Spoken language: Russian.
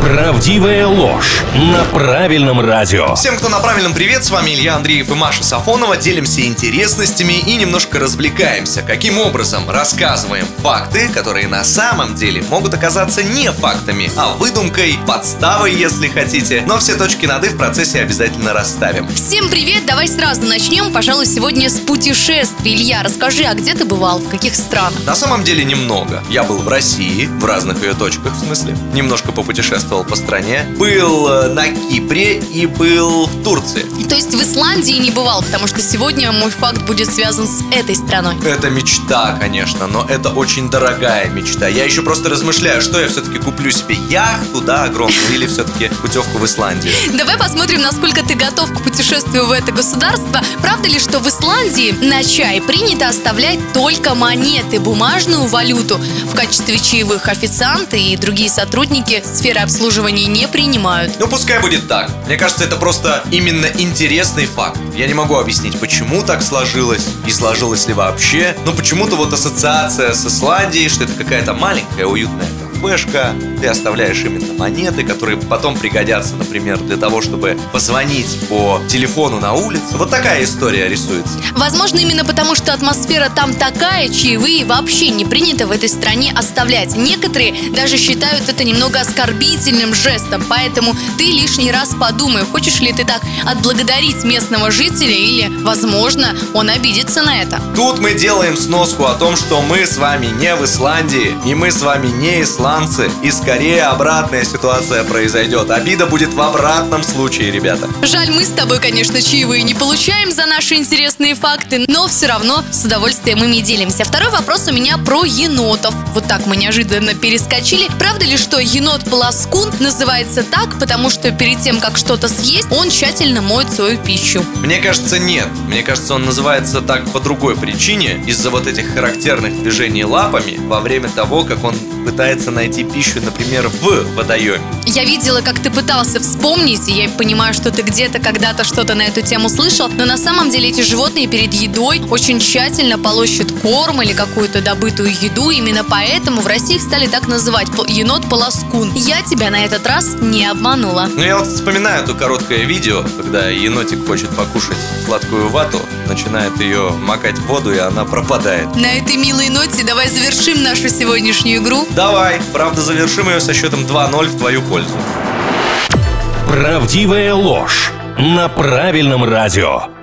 Правдивая ложь на правильном радио. Всем, кто на правильном привет, с вами Илья Андреев и Маша Сафонова. Делимся интересностями и немножко развлекаемся. Каким образом рассказываем факты, которые на самом деле могут оказаться не фактами, а выдумкой, подставой, если хотите. Но все точки над «и» в процессе обязательно расставим. Всем привет! Давай сразу начнем, пожалуй, сегодня с путешествий. Илья, расскажи, а где ты бывал, в каких странах? На самом деле немного. Я был в России, в разных ее точках, в смысле. Немножко попутешествовал по стране. Был э, на Кипре и был в Турции. То есть в Исландии не бывал, потому что сегодня мой факт будет связан с этой страной. Это мечта, конечно, но это очень дорогая мечта. Я еще просто размышляю, что я все-таки куплю себе яхту, да, огромную, или все-таки путевку в Исландию. Давай посмотрим, насколько ты готов к путешествию в это государство. Правда ли, что в Исландии на чай принято оставлять только монеты, бумажную валюту в качестве чаевых официанты и другие сотрудники сферы обслуживания не принимают? Ну, пускай будет так. Мне кажется, это просто именно интересный факт. Я не могу объяснить, почему так сложилось, и сложилось ли вообще. Но почему-то вот ассоциация с Исландией, что это какая-то маленькая уютная кафешка, ты оставляешь именно монеты, которые потом пригодятся, например, для того, чтобы позвонить по телефону на улице. Вот такая история рисуется. Возможно, именно потому, что атмосфера там такая, чаевые вообще не принято в этой стране оставлять. Некоторые даже считают это немного оскорбительным жестом, поэтому ты лишний раз подумай, хочешь ли ты так отблагодарить местного жителя или, возможно, он обидится на это. Тут мы делаем сноску о том, что мы с вами не в Исландии, и мы с вами не исландцы, и скорее обратная ситуация произойдет. Обида будет в обратном случае, ребята. Жаль, мы с тобой, конечно, чаевые не получаем за наши интересные факты, но все равно с удовольствием ими делимся. Второй вопрос у меня про енотов. Вот так мы неожиданно перескочили. Правда ли, что енот-полоскун называется так, потому что перед тем, как что-то съесть, он тщательно моет свою пищу? Мне кажется, нет. Мне кажется, он называется так по другой причине, из-за вот этих характерных движений лапами во время того, как он пытается найти пищу, например, в водоеме. Я видела, как ты пытался вспомнить, и я понимаю, что ты где-то когда-то что-то на эту тему слышал, но на самом деле эти животные перед едой очень тщательно полощут корм или какую-то добытую еду. Именно поэтому в России их стали так называть – енот-полоскун. Я тебя на этот раз не обманула. Ну, я вот вспоминаю это короткое видео, когда енотик хочет покушать сладкую вату, начинает ее макать в воду, и она пропадает. На этой милой ноте давай завершим нашу сегодняшнюю игру. Давай, правда, завершим ее со счетом 2-0 в твою пользу. Правдивая ложь на правильном радио.